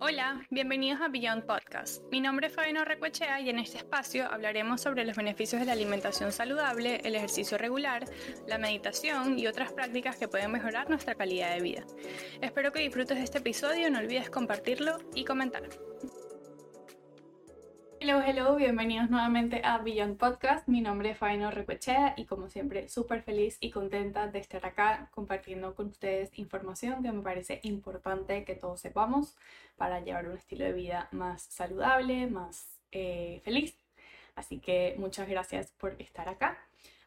Hola, bienvenidos a Beyond Podcast. Mi nombre es Fabiano Recuechea y en este espacio hablaremos sobre los beneficios de la alimentación saludable, el ejercicio regular, la meditación y otras prácticas que pueden mejorar nuestra calidad de vida. Espero que disfrutes de este episodio, no olvides compartirlo y comentar. Hello, hello, bienvenidos nuevamente a Beyond Podcast. Mi nombre es Faino Recochea y como siempre súper feliz y contenta de estar acá compartiendo con ustedes información que me parece importante que todos sepamos para llevar un estilo de vida más saludable, más eh, feliz. Así que muchas gracias por estar acá.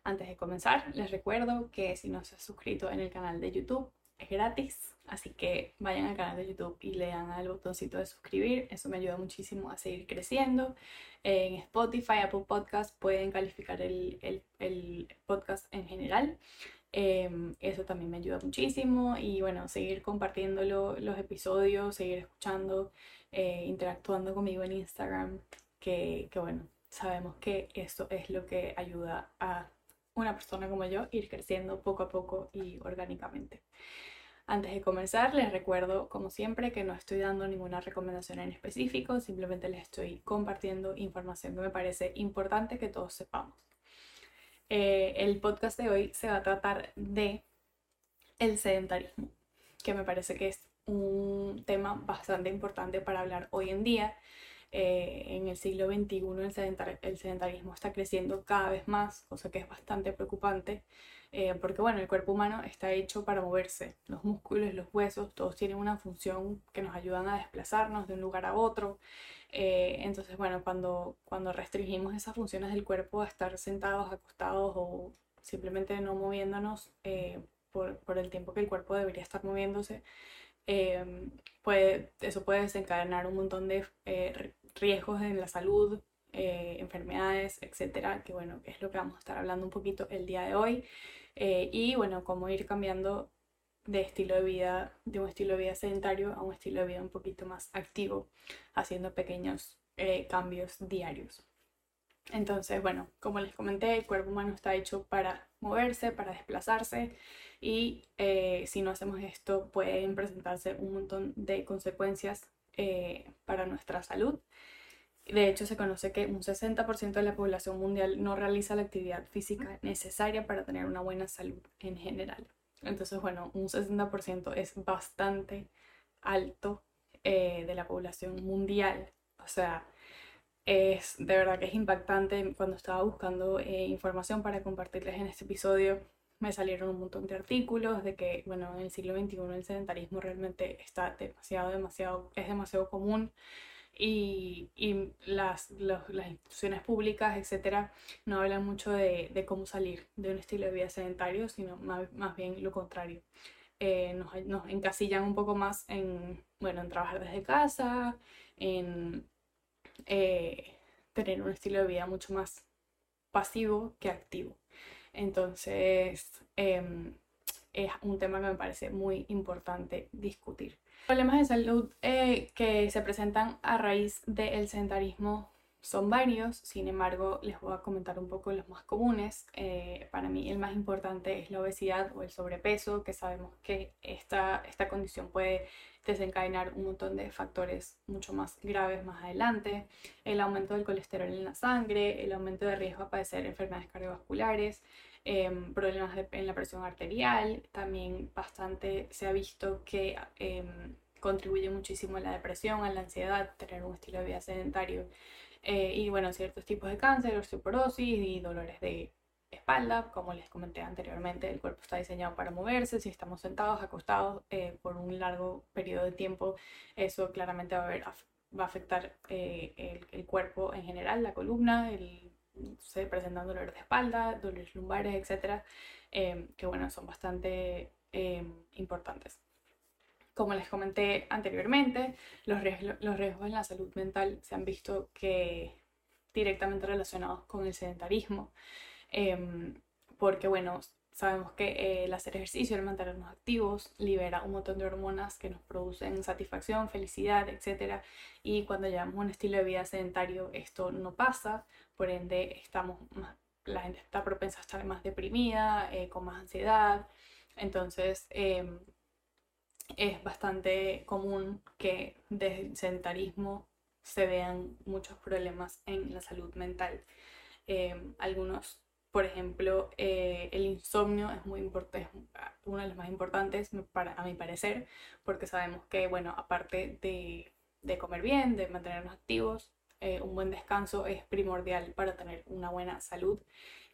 Antes de comenzar, les recuerdo que si no se han suscrito en el canal de YouTube, es gratis, así que vayan al canal de YouTube y le dan al botoncito de suscribir, eso me ayuda muchísimo a seguir creciendo. En Spotify, Apple Podcast pueden calificar el, podcast en general. Em, eso también me ayuda muchísimo y bueno, seguir compartiendo los episodios, seguir escuchando, eh, interactuando conmigo en Instagram, que, que bueno, sabemos que eso es lo que ayuda a una persona como yo ir creciendo poco a poco y orgánicamente. Antes de comenzar, les recuerdo, como siempre, que no estoy dando ninguna recomendación en específico, simplemente les estoy compartiendo información que me parece importante que todos sepamos. Eh, el podcast de hoy se va a tratar de el sedentarismo, que me parece que es un tema bastante importante para hablar hoy en día. Eh, en el siglo XXI el, el sedentarismo está creciendo cada vez más, cosa que es bastante preocupante. Eh, porque bueno, el cuerpo humano está hecho para moverse, los músculos, los huesos, todos tienen una función que nos ayudan a desplazarnos de un lugar a otro. Eh, entonces, bueno, cuando, cuando restringimos esas funciones del cuerpo a estar sentados, acostados o simplemente no moviéndonos eh, por, por, el tiempo que el cuerpo debería estar moviéndose, puede, eso puede desencadenar un montón de riesgos en la salud, enfermedades, etcétera, que bueno, es lo que vamos a estar hablando un poquito el día de hoy. Eh, y bueno, cómo ir cambiando de estilo de vida, de un estilo de vida sedentario a un estilo de vida un poquito más activo, haciendo pequeños eh, cambios diarios. Entonces, bueno, como les comenté, el cuerpo humano está hecho para moverse, para desplazarse y eh, si no hacemos esto pueden presentarse un montón de consecuencias para nuestra salud de hecho, se conoce que un 60% de la población mundial no realiza la actividad física necesaria para tener una buena salud en general. Entonces, bueno, un 60% es bastante alto eh, de la población mundial. O sea, es de verdad que es impactante. Cuando estaba buscando eh, información para compartirles en este episodio, me salieron un montón de artículos de que, bueno, en el siglo XXI el sedentarismo realmente está demasiado, demasiado, es demasiado común y, y las, las, instituciones públicas, etcétera, no hablan mucho de, de, cómo salir de un estilo de vida sedentario, sino más, más bien lo contrario. Eh, nos, nos, encasillan un poco más en, bueno, en trabajar desde casa, en eh, tener un estilo de vida mucho más pasivo que activo. Entonces, em, es un tema que me parece muy importante discutir. Problemas de salud eh, que se presentan a raíz del sedentarismo son varios, sin embargo les voy a comentar un poco los más comunes. Eh, para mí el más importante es la obesidad o el sobrepeso, que sabemos que esta, esta condición puede desencadenar un montón de factores mucho más graves más adelante. El aumento del colesterol en la sangre, el aumento de riesgo a padecer enfermedades cardiovasculares, Em, problemas en la presión arterial, también bastante se ha visto que em, contribuye muchísimo a la depresión, a la ansiedad, tener un estilo de vida sedentario eh, y bueno, ciertos tipos de cáncer, osteoporosis y dolores de espalda, como les comenté anteriormente, el cuerpo está diseñado para moverse, si estamos sentados, acostados eh, por un largo periodo de tiempo, eso claramente va a, va a afectar eh, el, el, cuerpo en general, la columna, el se presentan dolores de espalda, dolores lumbares, etcétera, em, que bueno, son bastante em, importantes. Como les comenté anteriormente, los riesgos, en la salud mental se han visto que directamente relacionados con el sedentarismo, em, porque bueno, Sabemos que eh, el hacer ejercicio, el mantenernos activos, libera un montón de hormonas que nos producen satisfacción, felicidad, etc. Y cuando llevamos un estilo de vida sedentario, esto no pasa, por ende estamos la gente está propensa a estar más deprimida, eh, con más ansiedad. Entonces, em, es bastante común que desde el sedentarismo se vean muchos problemas en la salud mental. Em, algunos, por ejemplo, eh, el insomnio es muy importante, uno de los más importantes para, a mi parecer, porque sabemos que, bueno, aparte de, de comer bien, de mantenernos activos, eh, un buen descanso es primordial para tener una buena salud.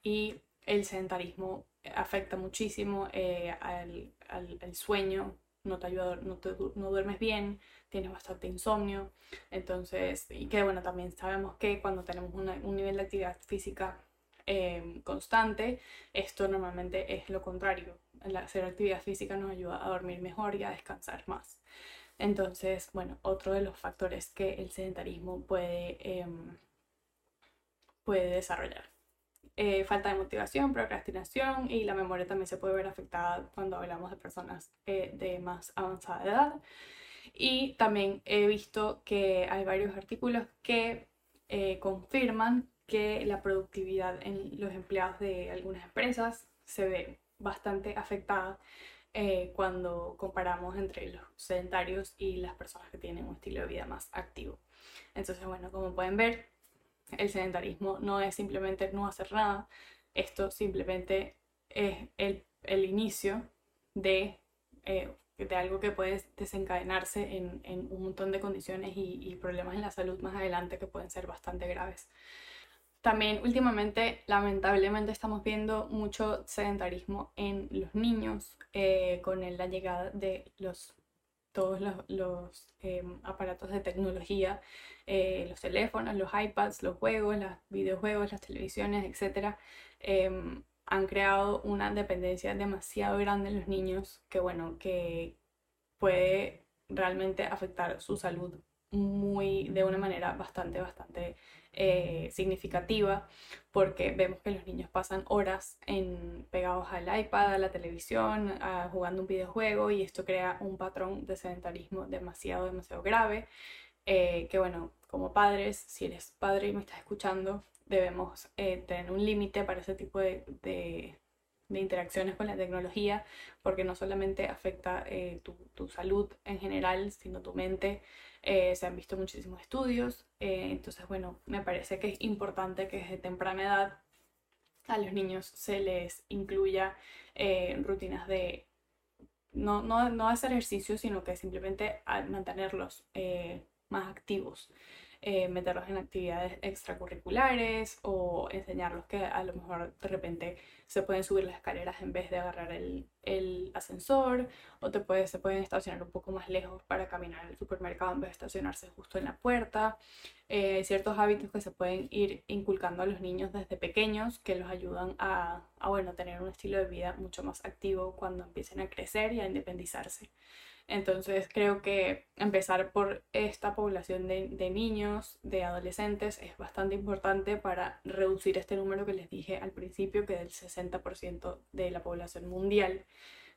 Y el sedentarismo afecta muchísimo eh, al, al, sueño, no te ayuda, no, no duermes bien, tienes bastante insomnio, entonces, y que bueno, también sabemos que cuando tenemos un nivel de actividad física eh, constante, esto normalmente es lo contrario, hacer actividad física nos ayuda a dormir mejor y a descansar más. Entonces, bueno, otro de los factores que el sedentarismo puede, em, puede desarrollar. Eh, falta de motivación, procrastinación y la memoria también se puede ver afectada cuando hablamos de personas eh, de más avanzada edad. Y también he visto que hay varios artículos que eh, confirman que la productividad en los empleados de algunas empresas se ve bastante afectada cuando comparamos entre los sedentarios y las personas que tienen un estilo de vida más activo. Entonces, bueno, como pueden ver, el sedentarismo no es simplemente no hacer nada, esto simplemente es el, el inicio de, eh, de, algo que puede desencadenarse en, en un montón de condiciones y, y, problemas en la salud más adelante que pueden ser bastante graves. También últimamente, lamentablemente, estamos viendo mucho sedentarismo en los niños eh, con la llegada de los todos los, em, aparatos de tecnología, eh, los teléfonos, los iPads, los juegos, los videojuegos, las televisiones, etc., em, han creado una dependencia demasiado grande en los niños que, bueno, que puede realmente afectar su salud muy, de una manera bastante, bastante eh, significativa porque vemos que los niños pasan horas en, pegados al iPad, a la televisión, jugando un videojuego y esto crea un patrón de sedentarismo demasiado, demasiado grave. Eh, que bueno, como padres, si eres padre y me estás escuchando, debemos eh, tener un límite para ese tipo de, de, interacciones con la tecnología, porque no solamente afecta tu, tu, salud en general, sino tu mente, eh, se han visto muchísimos estudios, eh, entonces bueno, me parece que es importante que desde temprana edad a los niños se les incluya eh, rutinas de no, no, no, hacer ejercicio, sino que simplemente mantenerlos más activos. Eh, meterlos en actividades extracurriculares o enseñarlos que a lo mejor de repente se pueden subir las escaleras en vez de agarrar el, el ascensor o te puede, se pueden estacionar un poco más lejos para caminar al supermercado en vez de estacionarse justo en la puerta. Eh, ciertos hábitos que se pueden ir inculcando a los niños desde pequeños que los ayudan a, a bueno, tener un estilo de vida mucho más activo cuando empiecen a crecer y a independizarse. Entonces creo que empezar por esta población de, niños, de adolescentes, es bastante importante para reducir este número que les dije al principio, que del 60% de la población mundial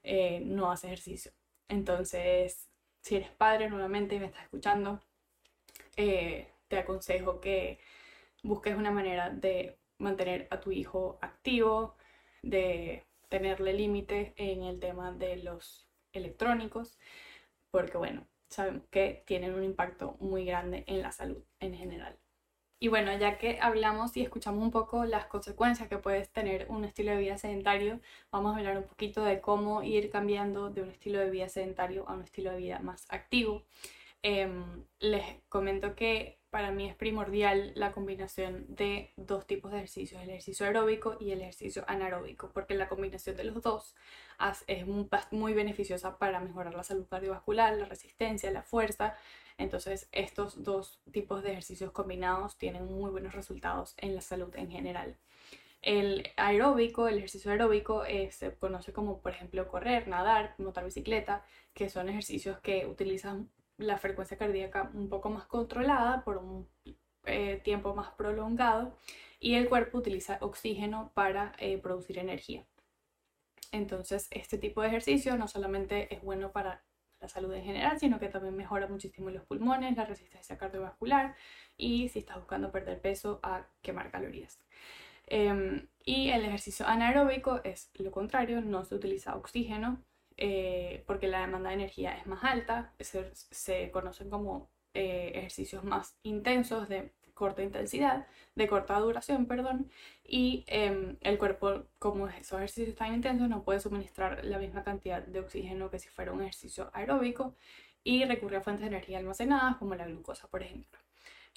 eh, no hace ejercicio. Entonces, si eres padre nuevamente y me estás escuchando, eh, te aconsejo que busques una manera de mantener a tu hijo activo, de tenerle límite en el tema de los electrónicos, porque bueno, sabemos que tienen un impacto muy grande en la salud en general. Y bueno, ya que hablamos y escuchamos un poco las consecuencias que puede tener un estilo de vida sedentario, vamos a hablar un poquito de cómo ir cambiando de un estilo de vida sedentario a un estilo de vida más activo. Em, les comento que para mí es primordial la combinación de dos tipos de ejercicios, el ejercicio aeróbico y el ejercicio anaeróbico, porque la combinación de los dos es muy beneficiosa para mejorar la salud cardiovascular, la resistencia, la fuerza. Entonces, estos dos tipos de ejercicios combinados tienen muy buenos resultados en la salud en general. El aeróbico, el ejercicio aeróbico, eh, se conoce como, por ejemplo, correr, nadar, montar bicicleta, que son ejercicios que utilizan la frecuencia cardíaca un poco más controlada por un eh, tiempo más prolongado y el cuerpo utiliza oxígeno para eh, producir energía. Entonces, este tipo de ejercicio no solamente es bueno para la salud en general, sino que también mejora muchísimo los pulmones, la resistencia cardiovascular y si estás buscando perder peso, a quemar calorías. Em, y el ejercicio anaeróbico es lo contrario, no se utiliza oxígeno, eh, porque la demanda de energía es más alta, se, conocen como eh, ejercicios más intensos de corta intensidad, de corta duración, perdón, y em, el cuerpo, como esos ejercicios tan intensos, no puede suministrar la misma cantidad de oxígeno que si fuera un ejercicio aeróbico y recurre a fuentes de energía almacenadas como la glucosa, por ejemplo.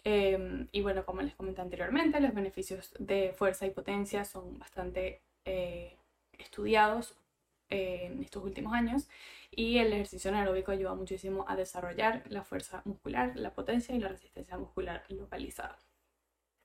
Em, y bueno, como les comenté anteriormente, los beneficios de fuerza y potencia son bastante eh, estudiados en estos últimos años y el ejercicio anaeróbico ayuda muchísimo a desarrollar la fuerza muscular, la potencia y la resistencia muscular localizada.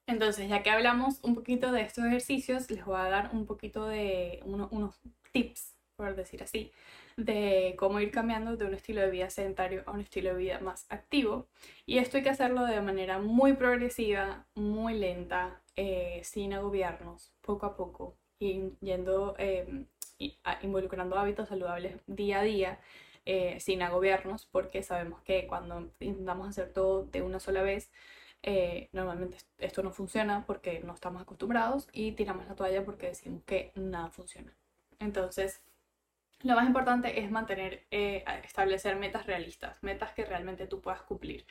Entonces, ya que hablamos un poquito de estos ejercicios, les voy a dar un poquito de unos tips, por decir así, de cómo ir cambiando de un estilo de vida sedentario a un estilo de vida más activo. Y esto hay que hacerlo de manera muy progresiva, muy lenta, eh, sin agobiarnos, poco a poco, y yendo eh, involucrando hábitos saludables día a día eh, sin agobiarnos, porque sabemos que cuando intentamos hacer todo de una sola vez, eh, normalmente esto no funciona porque no estamos acostumbrados y tiramos la toalla porque decimos que nada funciona. Entonces, lo más importante es mantener, eh, establecer metas realistas, metas que realmente tú puedas cumplir.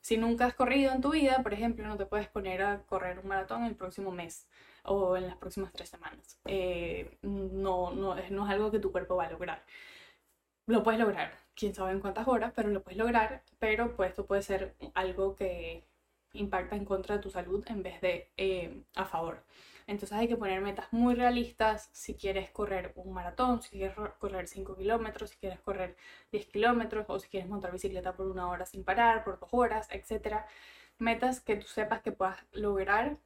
Si nunca has corrido en tu vida, por ejemplo, no te puedes poner a correr un maratón el próximo mes o en las próximas tres semanas. Eh, no, no, no es algo que tu cuerpo va a lograr. Lo puedes lograr, quién sabe en cuántas horas, pero lo puedes lograr, pero pues esto puede ser algo que impacta en contra de tu salud en vez de eh, a favor. Entonces hay que poner metas muy realistas si quieres correr un maratón, si quieres correr 5 kilómetros, si quieres correr 10 kilómetros o si quieres montar bicicleta por una hora sin parar, por dos horas, etc. Metas que tú sepas que puedas lograr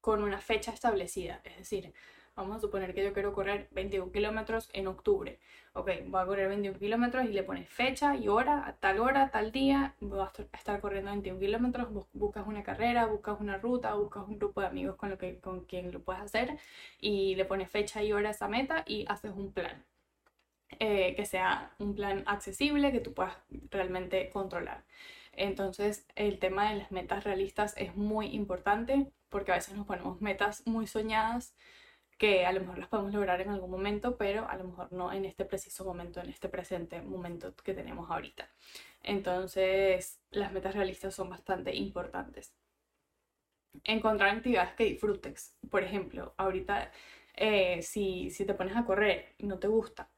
con una fecha establecida. Es decir, vamos a suponer que yo quiero correr 21 kilómetros en octubre. Ok, voy a correr 21 kilómetros y le pones fecha y hora, a tal hora, tal día, voy a estar corriendo 21 kilómetros, buscas una carrera, buscas una ruta, buscas un grupo de amigos con, lo que, con quien lo puedes hacer y le pones fecha y hora a esa meta y haces un plan. Eh, que sea un plan accesible, que tú puedas realmente controlar. Entonces el tema de las metas realistas es muy importante porque a veces nos ponemos metas muy soñadas que a lo mejor las podemos lograr en algún momento, pero a lo mejor no en este preciso momento, en este presente momento que tenemos ahorita. Entonces las metas realistas son bastante importantes. Encontrar actividades que disfrutes. Por ejemplo, ahorita eh, si, si te pones a correr y no te gusta,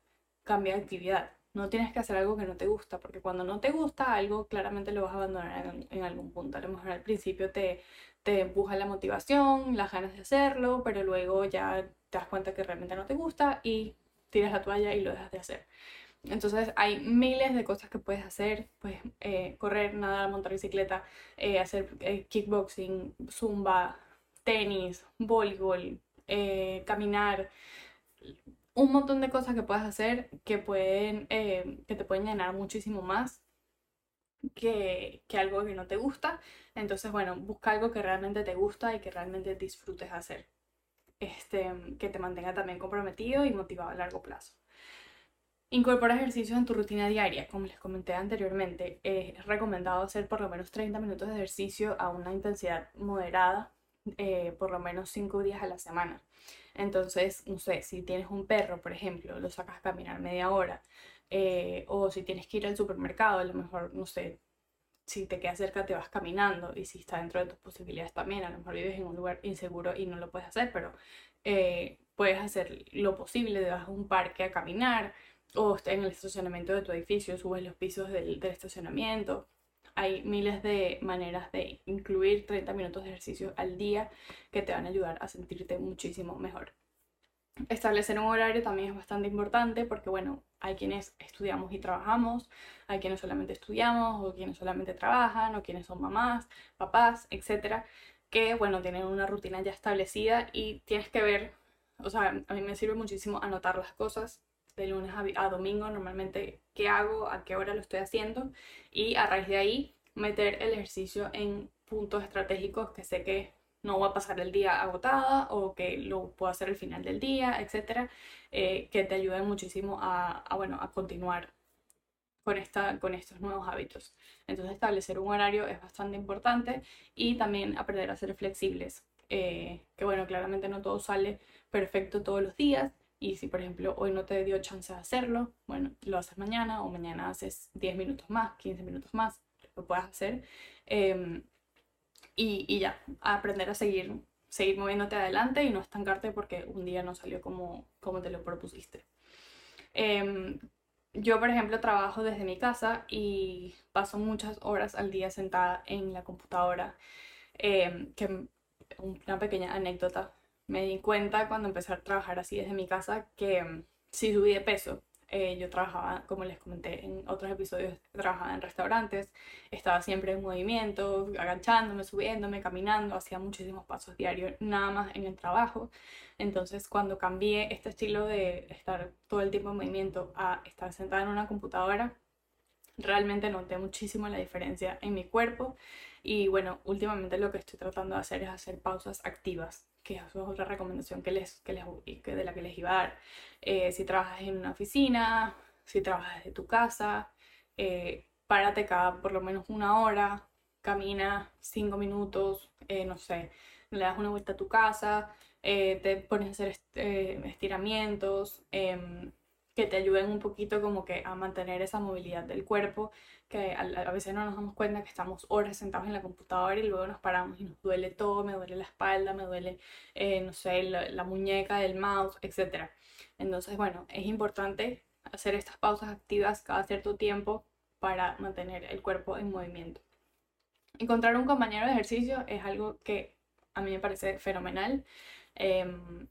cambia de actividad no tienes que hacer algo que no te gusta, porque cuando no te gusta algo, claramente lo vas a abandonar en, algún punto. A lo mejor al principio te, te empuja la motivación, las ganas de hacerlo, pero luego ya te das cuenta que realmente no te gusta y tiras la toalla y lo dejas de hacer. Entonces hay miles de cosas que puedes hacer, pues eh, correr, nadar, montar bicicleta, eh, hacer eh, kickboxing, zumba, tenis, voleibol, caminar, un montón de cosas que puedes hacer que, pueden, eh, que te pueden llenar muchísimo más que, que, algo que no te gusta. Entonces, bueno, busca algo que realmente te gusta y que realmente disfrutes hacer. Este, que te mantenga también comprometido y motivado a largo plazo. Incorpora ejercicios en tu rutina diaria. Como les comenté anteriormente, es recomendado hacer por lo menos 30 minutos de ejercicio a una intensidad moderada, eh, por lo menos 5 días a la semana. Entonces, no sé, si tienes un perro, por ejemplo, lo sacas a caminar media hora, eh, o si tienes que ir al supermercado, a lo mejor, no sé, si te queda cerca te vas caminando y si está dentro de tus posibilidades también, a lo mejor vives en un lugar inseguro y no lo puedes hacer, pero eh, puedes hacer lo posible, te vas a un parque a caminar o en el estacionamiento de tu edificio, subes los pisos del, del estacionamiento, hay miles de maneras de incluir 30 minutos de ejercicio al día que te van a ayudar a sentirte muchísimo mejor. Establecer un horario también es bastante importante porque, bueno, hay quienes estudiamos y trabajamos, hay quienes solamente estudiamos o quienes solamente trabajan o quienes son mamás, papás, etcétera, que, bueno, tienen una rutina ya establecida y tienes que ver, o sea, a mí me sirve muchísimo anotar las cosas de lunes a, domingo normalmente qué hago, a qué hora lo estoy haciendo y a raíz de ahí meter el ejercicio en puntos estratégicos que sé que no voy a pasar el día agotada o que lo puedo hacer al final del día, etcétera, eh, que te ayuden muchísimo a, bueno, a continuar con, esta, con estos nuevos hábitos. Entonces establecer un horario es bastante importante y también aprender a ser flexibles, eh, que bueno, claramente no todo sale perfecto todos los días, Y si, por ejemplo, hoy no te dio chance de hacerlo, bueno, lo haces mañana o mañana haces 10 minutos más, 15 minutos más, lo puedas hacer. Em, y, y, ya, aprender a seguir, seguir moviéndote adelante y no estancarte porque un día no salió como, como te lo propusiste. Em, yo, por ejemplo, trabajo desde mi casa y paso muchas horas al día sentada en la computadora. Em, que una pequeña anécdota. Me di cuenta cuando empecé a trabajar así desde mi casa que mm, si subí de peso. Eh, yo trabajaba, como les comenté en otros episodios, trabajaba en restaurantes, estaba siempre en movimiento, agachándome, subiéndome, caminando, hacía muchísimos pasos diarios, nada más en el trabajo. Entonces, cuando cambié este estilo de estar todo el tiempo en movimiento a estar sentada en una computadora, realmente noté muchísimo la diferencia en mi cuerpo y bueno, últimamente lo que estoy tratando de hacer es hacer pausas activas, que es otra recomendación que les, que les, de la que les iba a dar. Eh, si trabajas en una oficina, si trabajas desde tu casa, eh, párate cada por lo menos una hora, camina cinco minutos, eh, no sé, le das una vuelta a tu casa, te pones a hacer estiramientos em, que te ayuden un poquito como que a mantener esa movilidad del cuerpo que a, veces no nos damos cuenta que estamos horas sentados en la computadora y luego nos paramos y nos duele todo, me duele la espalda, me duele, eh, no sé, la, muñeca, el mouse, etc. Entonces, bueno, es importante hacer estas pausas activas cada cierto tiempo para mantener el cuerpo en movimiento. Encontrar un compañero de ejercicio es algo que a mí me parece fenomenal. Em,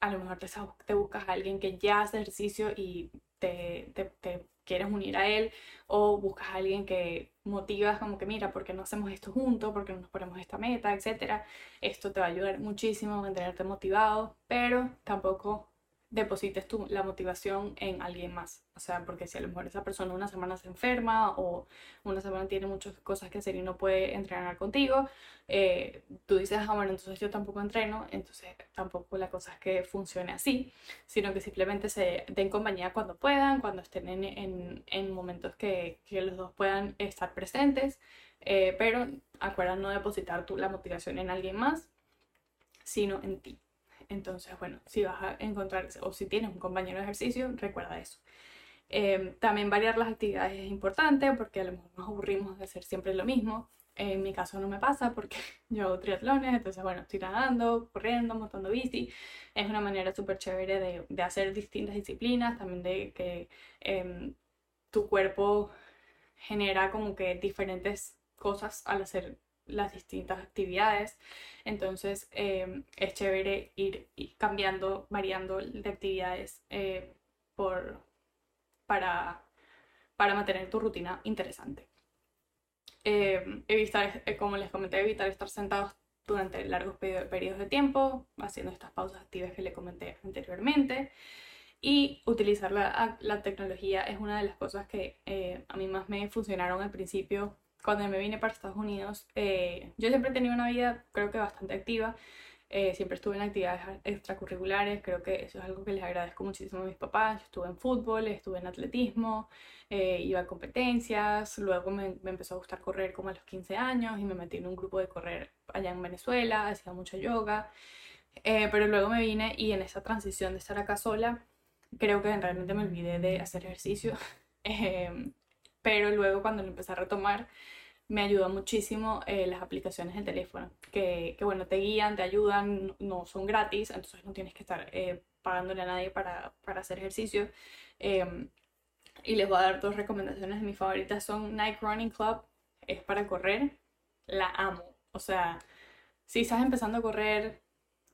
a lo mejor te, te, buscas a alguien que ya hace ejercicio y te, te, quieres unir a él o buscas a alguien que motivas como que mira, ¿por qué no hacemos esto juntos? ¿Por qué no nos ponemos esta meta? Etcétera. Esto te va a ayudar muchísimo a mantenerte motivado, pero tampoco deposites tu, la motivación en alguien más. O sea, porque si a lo mejor esa persona una semana se enferma o una semana tiene muchas cosas que hacer y no puede entrenar contigo, eh, tú dices, ah, bueno, entonces yo tampoco entreno, entonces tampoco la cosa es que funcione así, sino que simplemente se den compañía cuando puedan, cuando estén en, en, en momentos que, que, los dos puedan estar presentes, eh, pero acuerda no depositar tú la motivación en alguien más, sino en ti. Entonces, bueno, si vas a encontrar o si tienes un compañero de ejercicio, recuerda eso. Em, también variar las actividades es importante porque a lo mejor nos aburrimos de hacer siempre lo mismo. En mi caso no me pasa porque yo hago triatlones, entonces bueno, estoy nadando, corriendo, montando bici. Es una manera súper chévere de, hacer distintas disciplinas, también de que em, tu cuerpo genera como que diferentes cosas al hacer las distintas actividades. Entonces em, es chévere ir, cambiando, variando de actividades eh, por, para, para mantener tu rutina interesante. Em, evitar, eh, como les comenté, evitar estar sentados durante largos periodos de tiempo, haciendo estas pausas activas que les comenté anteriormente. Y utilizar la, la tecnología es una de las cosas que eh, a mí más me funcionaron al principio cuando me vine para Estados Unidos, eh, yo siempre he tenido una vida creo que bastante activa. Eh, siempre estuve en actividades extracurriculares, creo que eso es algo que les agradezco muchísimo a mis papás. estuve en fútbol, estuve en atletismo, eh, iba a competencias, luego me, me, empezó a gustar correr como a los 15 años y me metí en un grupo de correr allá en Venezuela, hacía mucho yoga, pero luego me vine y en esa transición de estar acá sola, creo que realmente me olvidé de hacer ejercicio. pero luego cuando lo empecé a retomar me ayudó muchísimo eh, las aplicaciones del teléfono, que, que, bueno, te guían, te ayudan, no son gratis, entonces no tienes que estar eh, pagándole a nadie para, para hacer ejercicio. Em, y les voy a dar dos recomendaciones. Mis favoritas son Nike Running Club, es para correr, la amo. O sea, si estás empezando a correr,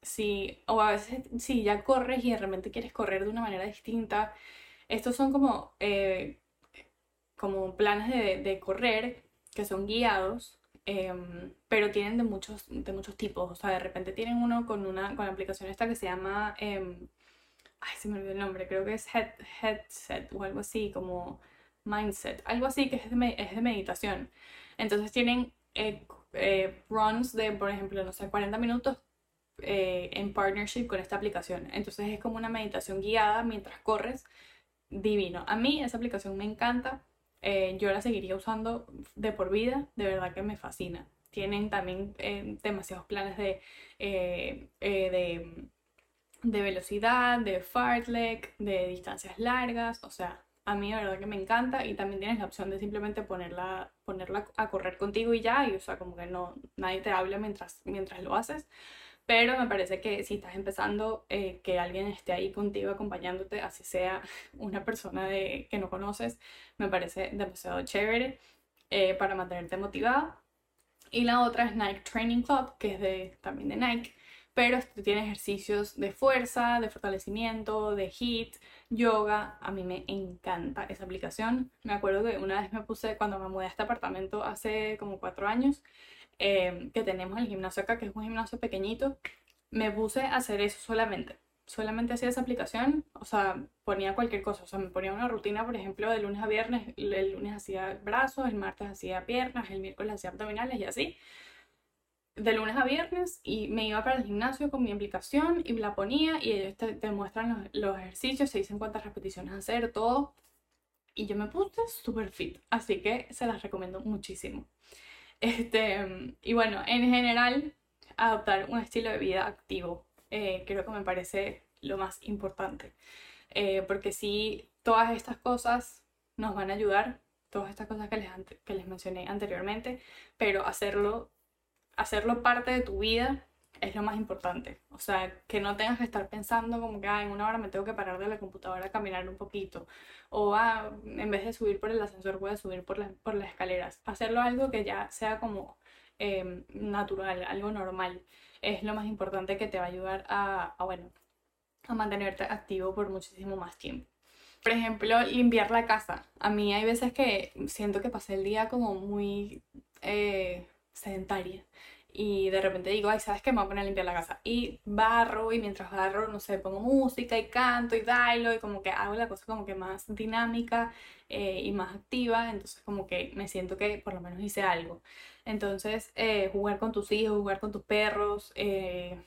si, o a veces si ya corres y de repente quieres correr de una manera distinta, estos son como... Eh, como planes de, de correr que son guiados, em, pero tienen de muchos, de muchos tipos. O sea, de repente tienen uno con una con la aplicación esta que se llama, eh, ay, se me olvidó el nombre, creo que es head, Headset o algo así, como Mindset, algo así que es de, es de meditación. Entonces tienen eh, eh, runs de, por ejemplo, no sé, 40 minutos eh, en partnership con esta aplicación. Entonces es como una meditación guiada mientras corres. Divino. A mí esa aplicación me encanta eh, yo la seguiría usando de por vida, de verdad que me fascina. Tienen también eh, demasiados planes de, eh, de de velocidad, de fartlek, de distancias largas, o sea, a mí la verdad que me encanta y también tienes la opción de simplemente ponerla, ponerla a correr contigo y ya, y o sea, como que no, nadie te habla mientras, mientras lo haces. Pero me parece que si estás empezando, eh, que alguien esté ahí contigo acompañándote, así sea una persona de, que no conoces, me parece demasiado chévere eh, para mantenerte motivada. Y la otra es Nike Training Club, que es de, también de Nike, pero tiene ejercicios de fuerza, de fortalecimiento, de HIIT, yoga. A mí me encanta esa aplicación. Me acuerdo que una vez me puse, cuando me mudé a este apartamento hace como cuatro años, Em, que tenemos el gimnasio acá, que es un gimnasio pequeñito, me puse a hacer eso solamente. Solamente hacía esa aplicación, o sea, ponía cualquier cosa, o sea, me ponía una rutina, por ejemplo, de lunes a viernes, el lunes hacía brazos, el martes hacía piernas, el miércoles hacía abdominales y así. De lunes a viernes y me iba para el gimnasio con mi aplicación y la ponía y ellos te, muestran los, los, ejercicios, se dicen cuántas repeticiones hacer, todo. Y yo me puse súper fit, así que se las recomiendo muchísimo. Este, y bueno, en general, adoptar un estilo de vida activo eh, creo que me parece lo más importante. Eh, porque si todas estas cosas nos van a ayudar, todas estas cosas que les, que les mencioné anteriormente, pero hacerlo, hacerlo parte de tu vida es lo más importante. O sea, que no tengas que estar pensando como que ah, en una hora me tengo que parar de la computadora a caminar un poquito. O ah, en vez de subir por el ascensor voy a subir por, por las escaleras. Hacerlo algo que ya sea como em, natural, algo normal. Es lo más importante que te va a ayudar a, bueno, a mantenerte activo por muchísimo más tiempo. Por ejemplo, limpiar la casa. A mí hay veces que siento que pasé el día como muy eh, sedentaria y de repente digo, ay, ¿sabes qué? Me voy a poner a limpiar la casa. Y barro y mientras barro, no sé, pongo música y canto y bailo y como que hago la cosa como que más dinámica eh, y más activa. Entonces como que me siento que por lo menos hice algo. Entonces eh, jugar con tus hijos, jugar con tus perros, eh,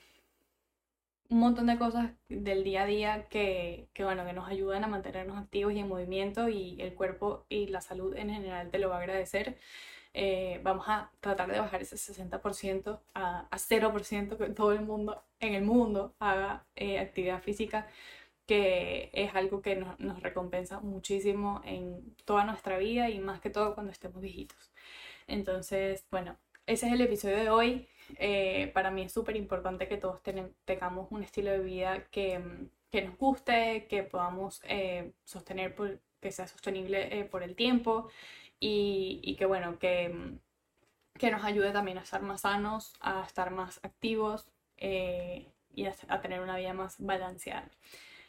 un montón de cosas del día a día que, que, bueno, que nos ayudan a mantenernos activos y en movimiento y el cuerpo y la salud en general te lo va a agradecer. Eh, vamos a tratar de bajar ese 60% a, a 0%, que todo el mundo en el mundo haga eh, actividad física, que es algo que nos, nos, recompensa muchísimo en toda nuestra vida y más que todo cuando estemos viejitos. Entonces, bueno, ese es el episodio de hoy. Eh, para mí es súper importante que todos tengamos un estilo de vida que, que nos guste, que podamos sostener, por, que sea sostenible por el tiempo y, que bueno, que, que, nos ayude también a estar más sanos, a estar más activos eh, y a, tener una vida más balanceada.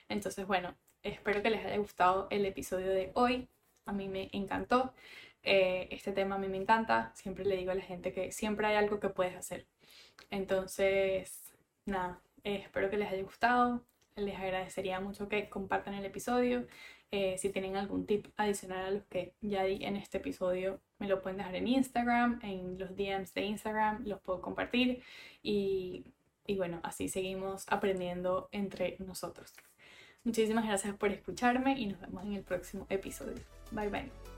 Entonces, bueno, espero que les haya gustado el episodio de hoy. A mí me encantó. Eh, este tema a mí me encanta. Siempre le digo a la gente que siempre hay algo que puedes hacer. Entonces, nada, eh, espero que les haya gustado. Les agradecería mucho que compartan el episodio eh, si tienen algún tip adicional a los que ya di en este episodio, me lo pueden dejar en Instagram, en los DMs de Instagram, los puedo compartir y, y bueno, así seguimos aprendiendo entre nosotros. Muchísimas gracias por escucharme y nos vemos en el próximo episodio. Bye bye.